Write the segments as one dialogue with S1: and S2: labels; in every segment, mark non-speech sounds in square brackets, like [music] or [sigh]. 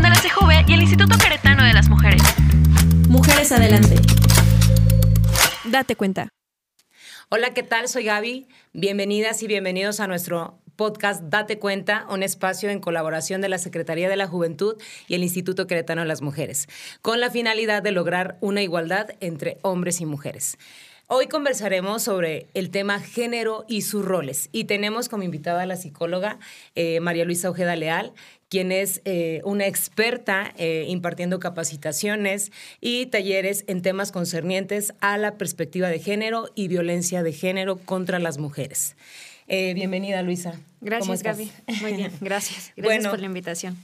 S1: de la CJV y el Instituto Queretano de las Mujeres.
S2: Mujeres Adelante. Date cuenta.
S3: Hola, ¿qué tal? Soy Gaby. Bienvenidas y bienvenidos a nuestro podcast Date Cuenta, un espacio en colaboración de la Secretaría de la Juventud y el Instituto Queretano de las Mujeres, con la finalidad de lograr una igualdad entre hombres y mujeres. Hoy conversaremos sobre el tema género y sus roles y tenemos como invitada a la psicóloga eh, María Luisa Ojeda Leal, quien es eh, una experta eh, impartiendo capacitaciones y talleres en temas concernientes a la perspectiva de género y violencia de género contra las mujeres. bienvenida, Luisa.
S4: Gracias, Gaby. Muy bien, gracias. [laughs] Gracias por la invitación.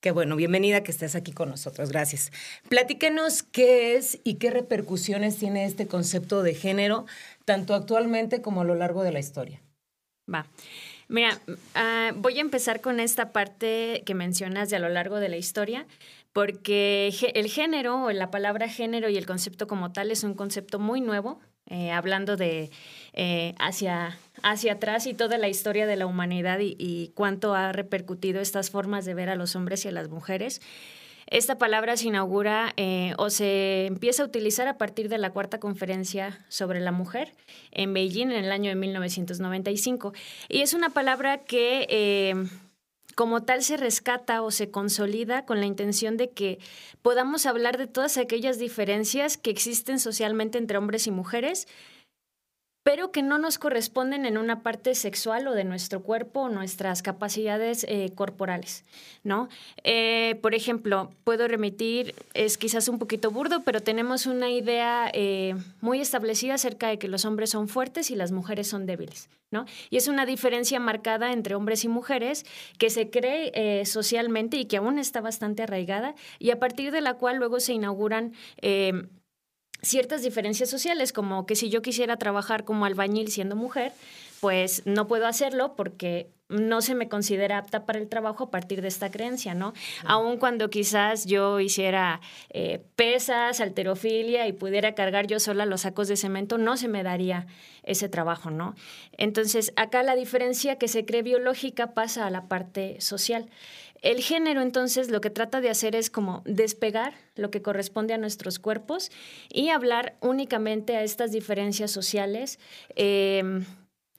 S3: Qué bueno, bienvenida que estés aquí con nosotros, gracias. Platíquenos qué es y qué repercusiones tiene este concepto de género, tanto actualmente como a lo largo de la historia.
S4: Va. Mira, ah, voy a empezar con esta parte que mencionas de a lo largo de la historia, porque el género, la palabra género y el concepto como tal es un concepto muy nuevo, eh, hablando de eh, hacia, hacia atrás y toda la historia de la humanidad y, cuánto ha repercutido estas formas de ver a los hombres y a las mujeres. Esta palabra se inaugura eh, o se empieza a utilizar a partir de la cuarta conferencia sobre la mujer en Beijing en el año de 1995. Y es una palabra que como tal se rescata o se consolida con la intención de que podamos hablar de todas aquellas diferencias que existen socialmente entre hombres y mujeres, pero que no nos corresponden en una parte sexual o de nuestro cuerpo o nuestras capacidades eh, corporales, ¿no? Eh, por ejemplo, puedo remitir, es quizás un poquito burdo, pero tenemos una idea eh, muy establecida acerca de que los hombres son fuertes y las mujeres son débiles, ¿no? Y es una diferencia marcada entre hombres y mujeres que se cree socialmente y que aún está bastante arraigada y a partir de la cual luego se inauguran ciertas diferencias sociales, como que si yo quisiera trabajar como albañil siendo mujer, pues no puedo hacerlo porque no se me considera apta para el trabajo a partir de esta creencia, ¿no? Aun cuando quizás yo hiciera eh, pesas, alterofilia y pudiera cargar yo sola los sacos de cemento, no se me daría ese trabajo, ¿no? Entonces, acá la diferencia que se cree biológica pasa a la parte social. El género entonces lo que trata de hacer es como despegar lo que corresponde a nuestros cuerpos y hablar únicamente a estas diferencias sociales em,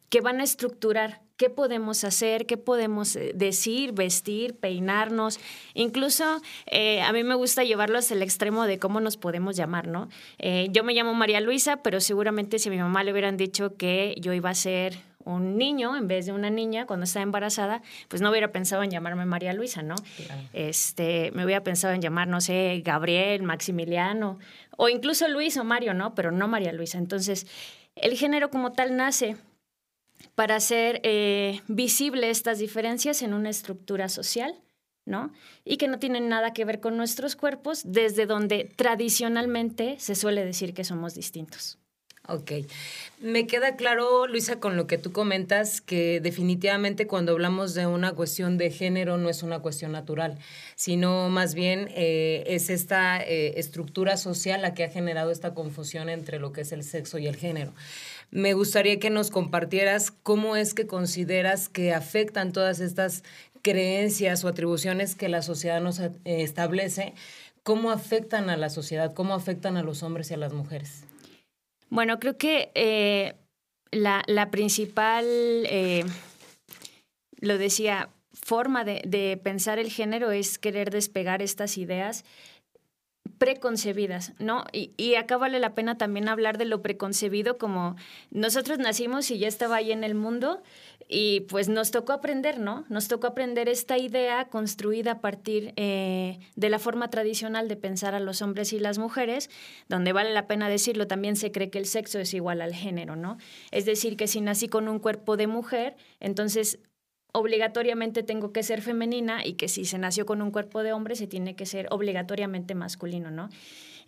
S4: que van a estructurar qué podemos hacer, qué podemos eh, decir, vestir, peinarnos. Incluso eh, a mí me gusta llevarlo hasta el extremo de cómo nos podemos llamar, ¿no? Eh, yo me llamo María Luisa, pero seguramente si a mi mamá le hubieran dicho que yo iba a ser un niño en vez de una niña cuando estaba embarazada, pues no hubiera pensado en llamarme María Luisa, ¿no? Este, me hubiera pensado en llamar, no sé, Gabriel, Maximiliano, o incluso Luis o Mario, ¿no? Pero no María Luisa. Entonces, el género como tal nace para hacer eh, visible estas diferencias en una estructura social, ¿no? Y que no tienen nada que ver con nuestros cuerpos, desde donde tradicionalmente se suele decir que somos distintos.
S3: Ok. Me queda claro, Luisa, con lo que tú comentas, que definitivamente cuando hablamos de una cuestión de género no es una cuestión natural, sino más bien eh, es esta eh, estructura social la que ha generado esta confusión entre lo que es el sexo y el género. Me gustaría que nos compartieras cómo es que consideras que afectan todas estas creencias o atribuciones que la sociedad nos eh, establece, cómo afectan a la sociedad, cómo afectan a los hombres y a las mujeres.
S4: Bueno, creo que eh, la, principal, eh, lo decía, forma de, pensar el género es querer despegar estas ideas preconcebidas, ¿no? Y, acá vale la pena también hablar de lo preconcebido como nosotros nacimos y ya estaba ahí en el mundo y pues nos tocó aprender, ¿no? Nos tocó aprender esta idea construida a partir eh, de la forma tradicional de pensar a los hombres y las mujeres, donde vale la pena decirlo, también se cree que el sexo es igual al género, ¿no? Es decir, que si nací con un cuerpo de mujer, entonces obligatoriamente tengo que ser femenina y que si se nació con un cuerpo de hombre se tiene que ser obligatoriamente masculino, ¿no?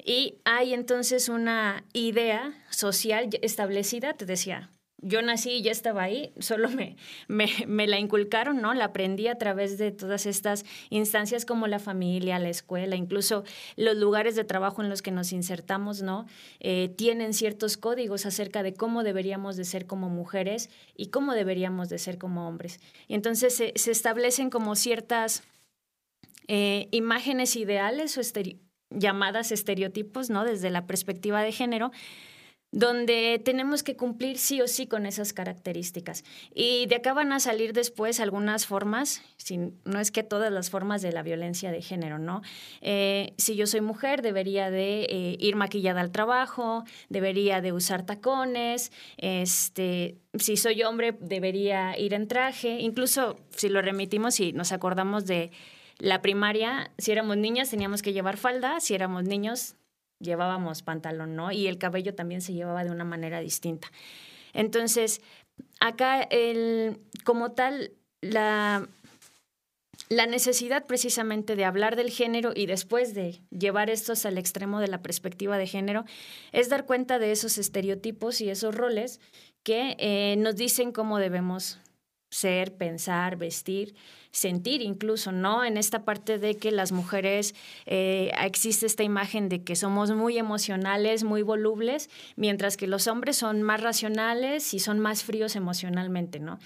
S4: Y hay entonces una idea social establecida, te decía, yo nací y ya estaba ahí, solo me, me, la inculcaron, ¿no? La aprendí a través de todas estas instancias como la familia, la escuela, incluso los lugares de trabajo en los que nos insertamos, ¿no? Eh, tienen ciertos códigos acerca de cómo deberíamos de ser como mujeres y cómo deberíamos de ser como hombres. Y entonces se, se establecen como ciertas eh, imágenes ideales o llamadas estereotipos, ¿no? Desde la perspectiva de género, donde tenemos que cumplir sí o sí con esas características. Y de acá van a salir después algunas formas, no es que todas las formas de la violencia de género, ¿no? Eh, si yo soy mujer, debería de eh, ir maquillada al trabajo, debería de usar tacones, este, si soy hombre, debería ir en traje, incluso si lo remitimos y nos acordamos de la primaria, si éramos niñas teníamos que llevar falda, si éramos niños llevábamos pantalón, ¿no? Y el cabello también se llevaba de una manera distinta. Entonces, acá el, como tal, la, la necesidad precisamente de hablar del género y después de llevar estos al extremo de la perspectiva de género es dar cuenta de esos estereotipos y esos roles que eh, nos dicen cómo debemos ser, pensar, vestir sentir incluso, ¿no? En esta parte de que las mujeres eh, existe esta imagen de que somos muy emocionales, muy volubles, mientras que los hombres son más racionales y son más fríos emocionalmente, ¿no?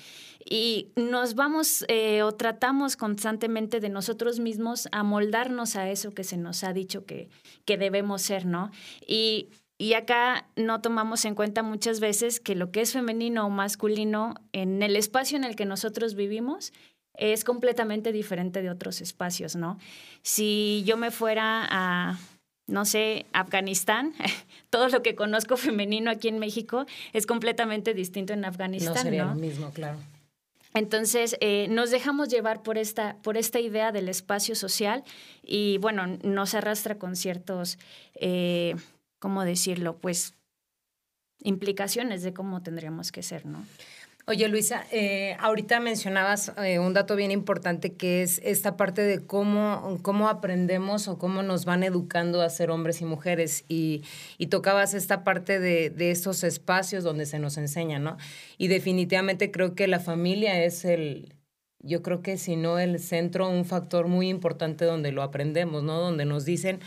S4: Y nos vamos eh, o tratamos constantemente de nosotros mismos a moldarnos a eso que se nos ha dicho que, que debemos ser, ¿no? Y y acá no tomamos en cuenta muchas veces que lo que es femenino o masculino en el espacio en el que nosotros vivimos es completamente diferente de otros espacios, ¿no? Si yo me fuera a, no sé, Afganistán, [laughs] todo lo que conozco femenino aquí en México es completamente distinto en Afganistán, ¿no?
S3: Sería lo mismo, claro.
S4: Entonces, eh, nos dejamos llevar por esta, por esta idea del espacio social y, bueno, nos arrastra con ciertos, eh, ¿cómo decirlo? Pues implicaciones de cómo tendríamos que ser, ¿no?
S3: Oye, Luisa, eh, ahorita mencionabas eh, un dato bien importante que es esta parte de cómo, cómo aprendemos o cómo nos van educando a ser hombres y mujeres y, y tocabas esta parte de, de, estos espacios donde se nos enseña, ¿no? Y definitivamente creo que la familia es el, yo creo que si no el centro, un factor muy importante donde lo aprendemos, ¿no? Donde nos dicen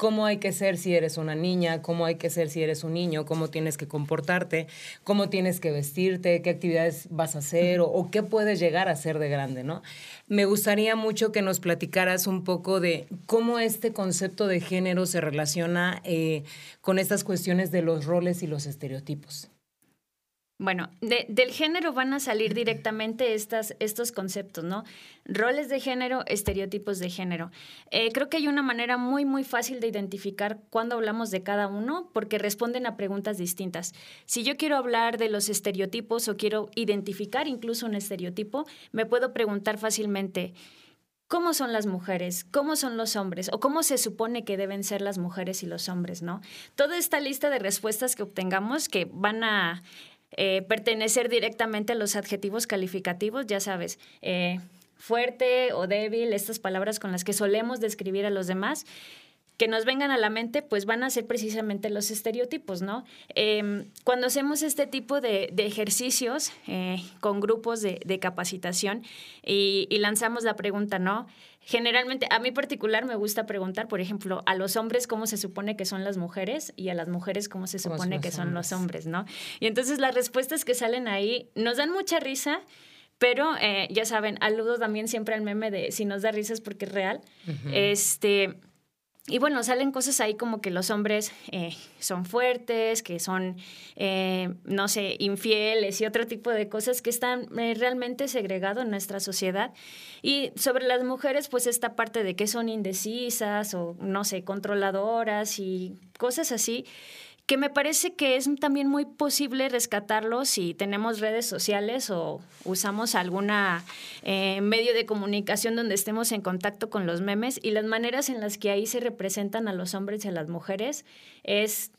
S3: cómo hay que ser si eres una niña, cómo hay que ser si eres un niño, cómo tienes que comportarte, cómo tienes que vestirte, qué actividades vas a hacer o, qué puedes llegar a ser de grande, ¿no? Me gustaría mucho que nos platicaras un poco de cómo este concepto de género se relaciona eh, con estas cuestiones de los roles y los estereotipos.
S4: Bueno, del género van a salir directamente estas, estos conceptos, ¿no? Roles de género, estereotipos de género. Eh, creo que hay una manera muy, muy fácil de identificar cuando hablamos de cada uno, porque responden a preguntas distintas. Si yo quiero hablar de los estereotipos o quiero identificar incluso un estereotipo, me puedo preguntar fácilmente, cómo son las mujeres, cómo son los hombres o cómo se supone que deben ser las mujeres y los hombres, ¿no? Toda esta lista de respuestas que obtengamos que van a eh, pertenecer directamente a los adjetivos calificativos, ya sabes, eh, fuerte o débil, estas palabras con las que solemos describir a los demás, que nos vengan a la mente, pues van a ser precisamente los estereotipos, ¿no? Em, cuando hacemos este tipo de, ejercicios eh, con grupos de, capacitación y, lanzamos la pregunta, ¿no? Generalmente, a mí particular me gusta preguntar, por ejemplo, a los hombres cómo se supone que son las mujeres y a las mujeres cómo se supone que son los hombres, ¿no? Y entonces las respuestas que salen ahí nos dan mucha risa, pero eh, ya saben, aludo también siempre al meme de si nos da risa es porque es real. Este y bueno, salen cosas ahí como que los hombres eh, son fuertes, que son, eh, no sé, infieles y otro tipo de cosas que están eh, realmente segregados en nuestra sociedad. Y sobre las mujeres, pues esta parte de que son indecisas o, no sé, controladoras y cosas así que me parece que es también muy posible rescatarlo si tenemos redes sociales o usamos alguna eh, medio de comunicación donde estemos en contacto con los memes y las maneras en las que ahí se representan a los hombres y a las mujeres es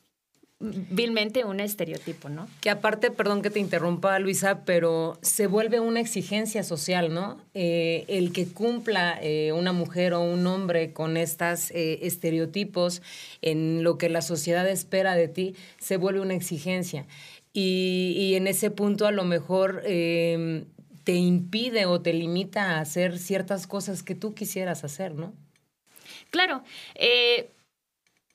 S4: vilmente un estereotipo, ¿no?
S3: Que aparte, perdón que te interrumpa, Luisa, pero se vuelve una exigencia social, ¿no? Eh, el que cumpla eh, una mujer o un hombre con estos eh, estereotipos en lo que la sociedad espera de ti, se vuelve una exigencia. Y, y en ese punto a lo mejor em, te impide o te limita a hacer ciertas cosas que tú quisieras hacer, ¿no?
S4: Claro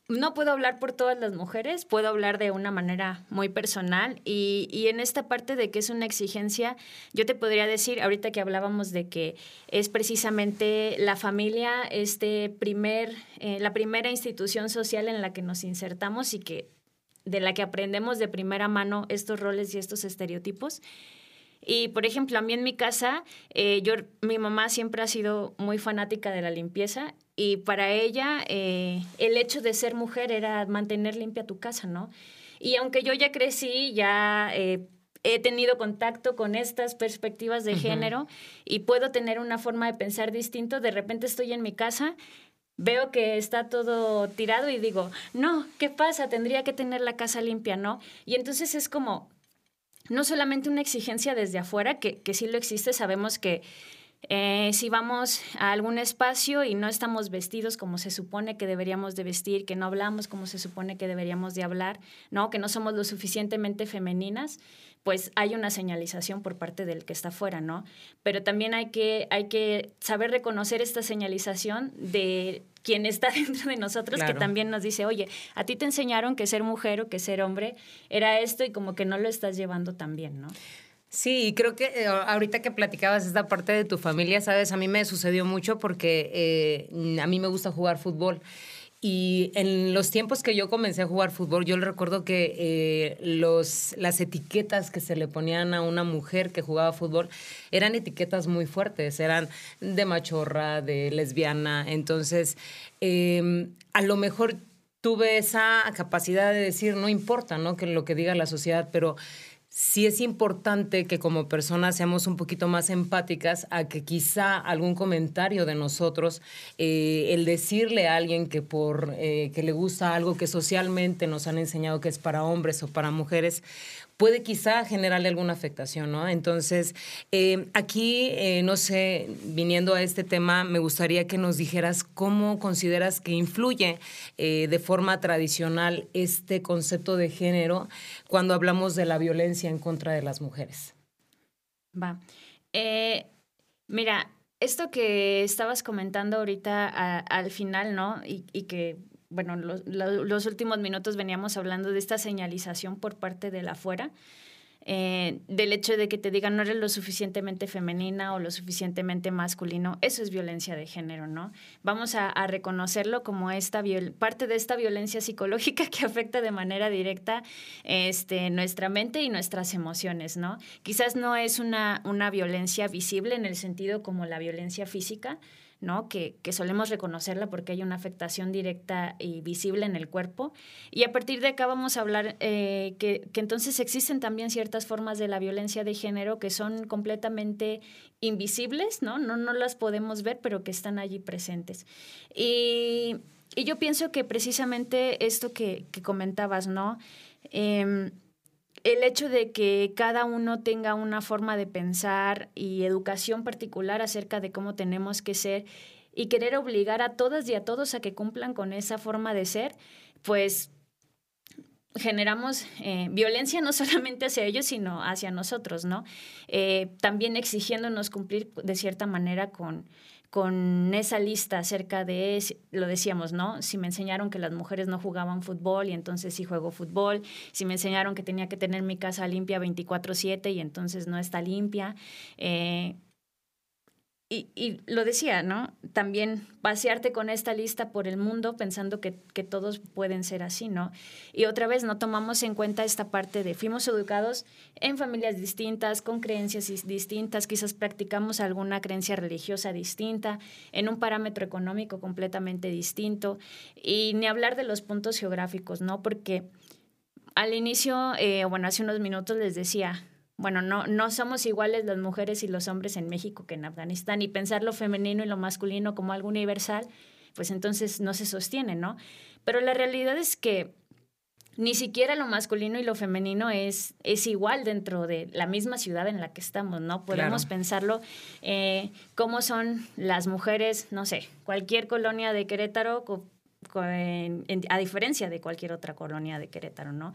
S4: no puedo hablar por todas las mujeres, puedo hablar de una manera muy personal y, y, en esta parte de que es una exigencia, yo te podría decir, ahorita que hablábamos de que es precisamente la familia, este primer, eh, la primera institución social en la que nos insertamos y que de la que aprendemos de primera mano estos roles y estos estereotipos. Y, por ejemplo, a mí en mi casa, eh, yo, mi mamá siempre ha sido muy fanática de la limpieza y para ella eh, el hecho de ser mujer era mantener limpia tu casa, ¿no? Y aunque yo ya crecí, ya eh, he tenido contacto con estas perspectivas de género y puedo tener una forma de pensar distinto, de repente estoy en mi casa veo que está todo tirado y digo, no, ¿qué pasa? Tendría que tener la casa limpia, ¿no? Y entonces es como, no solamente una exigencia desde afuera, que, que sí lo existe, sabemos que eh, si vamos a algún espacio y no estamos vestidos como se supone que deberíamos de vestir, que no hablamos como se supone que deberíamos de hablar, ¿no? que no somos lo suficientemente femeninas, pues hay una señalización por parte del que está afuera, ¿no? Pero también hay que, hay que saber reconocer esta señalización de quien está [laughs] dentro de nosotros, que también nos dice, oye, a ti te enseñaron que ser mujer o que ser hombre era esto y como que no lo estás llevando tan bien, ¿no?
S3: Sí, creo que eh, ahorita que platicabas esta parte de tu familia, sabes, a mí me sucedió mucho porque eh, a mí me gusta jugar fútbol. Y en los tiempos que yo comencé a jugar fútbol, yo recuerdo que eh, los, las etiquetas que se le ponían a una mujer que jugaba fútbol eran etiquetas muy fuertes, eran de machorra, de lesbiana. Entonces, em, a lo mejor tuve esa capacidad de decir, no importa, ¿no? Que lo que diga la sociedad, pero sí es importante que como personas seamos un poquito más empáticas a que quizá algún comentario de nosotros, eh, el decirle a alguien que por eh, que le gusta algo que socialmente nos han enseñado que es para hombres o para mujeres, puede quizá generarle alguna afectación, ¿no? Entonces, eh, aquí, eh, no sé, viniendo a este tema, me gustaría que nos dijeras cómo consideras que influye eh, de forma tradicional este concepto de género cuando hablamos de la violencia en contra de las mujeres.
S4: Va. mira, esto que estabas comentando ahorita al final, ¿no? Y, y que bueno, los, últimos minutos veníamos hablando de esta señalización por parte de la afuera, eh, del hecho de que te digan no eres lo suficientemente femenina o lo suficientemente masculino, eso es violencia de género, ¿no? Vamos a, reconocerlo como esta parte de esta violencia psicológica [laughs] que afecta de manera directa este, nuestra mente y nuestras emociones, ¿no? Quizás no es una violencia visible en el sentido como la violencia física, ¿no? Que, solemos reconocerla porque hay una afectación directa y visible en el cuerpo. Y a partir de acá vamos a hablar eh, que, entonces existen también ciertas formas de la violencia de género que son completamente invisibles, ¿no? No, no las podemos ver, pero que están allí presentes. Y, yo pienso que precisamente esto que, comentabas, ¿no? Em, el hecho de que cada uno tenga una forma de pensar y educación particular acerca de cómo tenemos que ser y querer obligar a todas y a todos a que cumplan con esa forma de ser, pues generamos eh, violencia no [laughs] solamente hacia ellos, sino hacia nosotros, ¿no? Eh, también exigiéndonos cumplir de cierta manera con, con esa lista acerca de, lo decíamos, ¿no? Si me enseñaron que las mujeres no jugaban fútbol y entonces sí juego fútbol, si me enseñaron que tenía que tener mi casa limpia 24/7 y entonces no está limpia, eh, y, lo decía, ¿no? También pasearte con esta lista por el mundo pensando que, que, todos pueden ser así, ¿no? Y otra vez no tomamos en cuenta esta parte de fuimos educados en familias distintas, con creencias distintas, quizás practicamos alguna creencia religiosa distinta, en un parámetro económico completamente distinto, y ni hablar de los puntos geográficos, ¿no? Porque al inicio, eh, bueno, hace unos minutos les decía, bueno, no, no somos iguales las mujeres y los hombres en México que en Afganistán y pensar lo femenino y lo masculino como algo universal, pues entonces no se sostiene, ¿no? Pero la realidad es que ni siquiera lo masculino y lo femenino es, es igual dentro de la misma ciudad en la que estamos, ¿no? Podemos pensarlo eh, cómo son las mujeres, no sé, cualquier colonia de Querétaro, a diferencia de cualquier otra colonia de Querétaro, ¿no?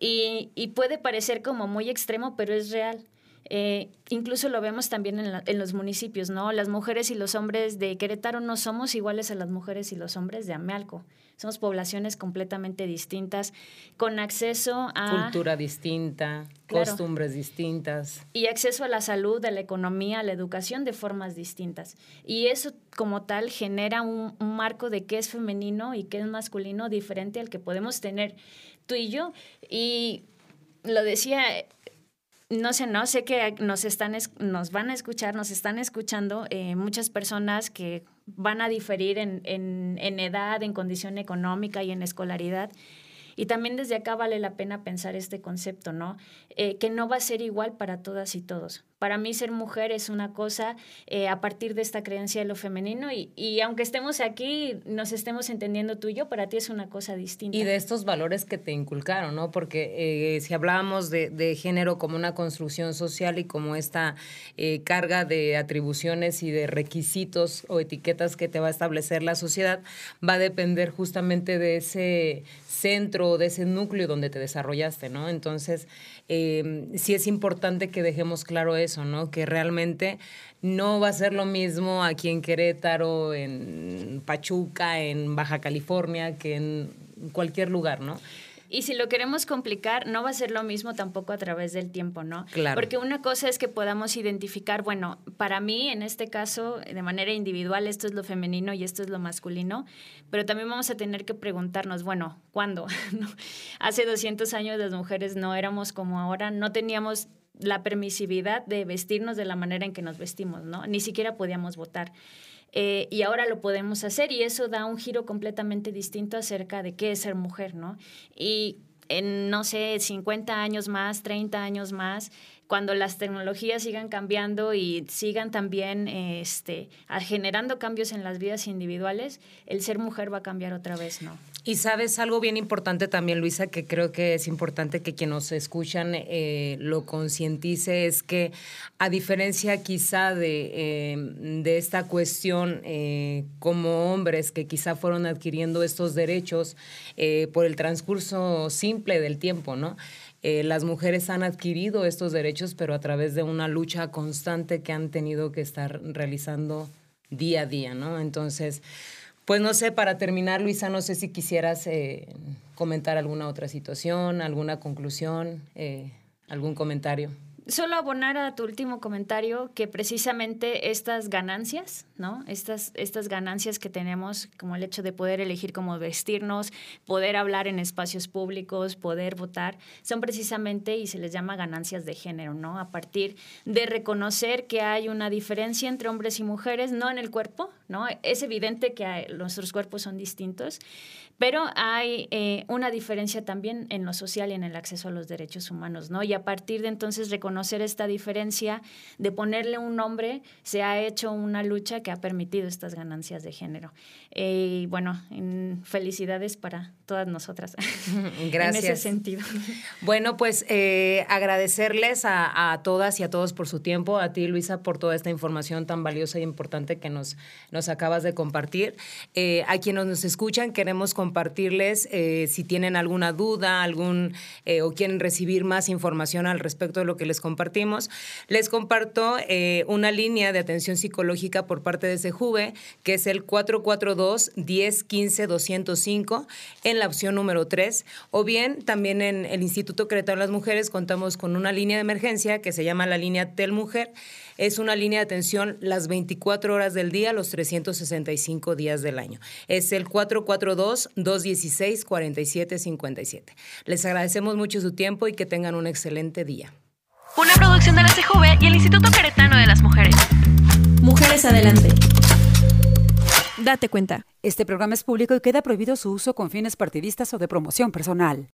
S4: Y, puede parecer como muy extremo, pero es real. Eh, incluso lo vemos también en, en, los municipios, ¿no? Las mujeres y los hombres de Querétaro no somos iguales a las mujeres y los hombres de Amealco. Somos poblaciones completamente distintas, con acceso a...
S3: Cultura distinta, costumbres distintas.
S4: Y acceso a la salud, a la economía, a la educación de formas distintas. Y eso como tal genera un, un marco de qué es femenino y qué es masculino diferente al que podemos tener tú y yo. Y lo decía no sé, no sé que nos están, nos van a escuchar, nos están escuchando eh, muchas personas que van a diferir en, en, edad, en condición económica y en escolaridad. Y también desde acá vale la pena pensar este concepto, ¿no? Eh, que no va a ser igual para todas y todos. Para mí ser mujer es una cosa eh, a partir de esta creencia de lo femenino y, y, aunque estemos aquí, nos estemos entendiendo tú y yo, para ti es una cosa distinta.
S3: Y de estos valores que te inculcaron, ¿no? Porque eh, si hablábamos de, de, género como una construcción social y como esta eh, carga de atribuciones y de requisitos o etiquetas que te va a establecer la sociedad, va a depender justamente de ese centro, de ese núcleo donde te desarrollaste, ¿no? Entonces, eh, sí es importante que dejemos claro eso, ¿no? Que realmente no va a ser lo mismo aquí en Querétaro, en Pachuca, en Baja California, que en cualquier lugar, ¿no?
S4: Y si lo queremos complicar, no va a ser lo mismo tampoco a través del tiempo, ¿no?
S3: Claro.
S4: Porque una cosa es que podamos identificar, bueno, para mí, en este caso, de manera individual, esto es lo femenino y esto es lo masculino, pero también vamos a tener que preguntarnos, bueno, ¿cuándo? [laughs] Hace 200 años las mujeres no éramos como ahora, no teníamos la permisividad de vestirnos de la manera en que nos vestimos, ¿no? Ni siquiera podíamos votar. Eh, y ahora lo podemos hacer y eso da un giro completamente distinto acerca de qué es ser mujer, ¿no? Y en, no sé, 50 años más, 30 años más, cuando las tecnologías sigan cambiando y sigan también este, generando cambios en las vidas individuales, el ser mujer va a cambiar otra vez, ¿no?
S3: Y sabes algo bien importante también, Luisa, que creo que es importante que quienes nos escuchan eh, lo concientice, es que a diferencia quizá de, eh, de esta cuestión eh, como hombres que quizá fueron adquiriendo estos derechos eh, por el transcurso simple del tiempo, ¿no? Eh, las mujeres han adquirido estos derechos, pero a través de una lucha constante que han tenido que estar realizando día a día, ¿no? Entonces, pues no sé, para terminar, Luisa, no sé si quisieras eh, comentar alguna otra situación, alguna conclusión, eh, algún comentario
S4: solo abonar a tu último comentario que precisamente estas ganancias, ¿no? Estas, estas ganancias que tenemos, como el hecho de poder elegir cómo vestirnos, poder hablar en espacios públicos, poder votar, son precisamente y se les llama ganancias de género, ¿no? A partir de reconocer que hay una diferencia entre hombres y mujeres, no en el cuerpo, ¿no? Es evidente que hay, nuestros cuerpos son distintos, pero hay eh, una diferencia también en lo social y en el acceso a los derechos humanos, ¿no? Y a partir de entonces reconocer esta diferencia, de ponerle un nombre, se ha hecho una lucha que ha permitido estas ganancias de género. Eh, y bueno, en felicidades para todas nosotras.
S3: Gracias. [laughs]
S4: en ese sentido.
S3: Bueno, pues eh, agradecerles a, a, todas y a todos por su tiempo, a ti Luisa por toda esta información tan valiosa e importante que nos, nos acabas de compartir. Eh, a quienes nos escuchan, queremos compartirles eh, si tienen alguna duda, algún eh, o quieren recibir más información al respecto de lo que les compartimos. Les comparto eh, una línea de atención psicológica por parte de Sejuve, que es el 442 1015 205 en la opción número 3, o bien también en el Instituto Querétaro de las Mujeres contamos con una línea de emergencia que se llama la línea Tel Mujer. Es una línea de atención las 24 horas del día, los 365 días del año. Es el 442 216-4757. Les agradecemos mucho su tiempo y que tengan un excelente día.
S1: Una producción de la CJV y el Instituto Queretano de las Mujeres.
S2: Mujeres Adelante. Date cuenta.
S5: Este programa es público y queda prohibido su uso con fines partidistas o de promoción personal.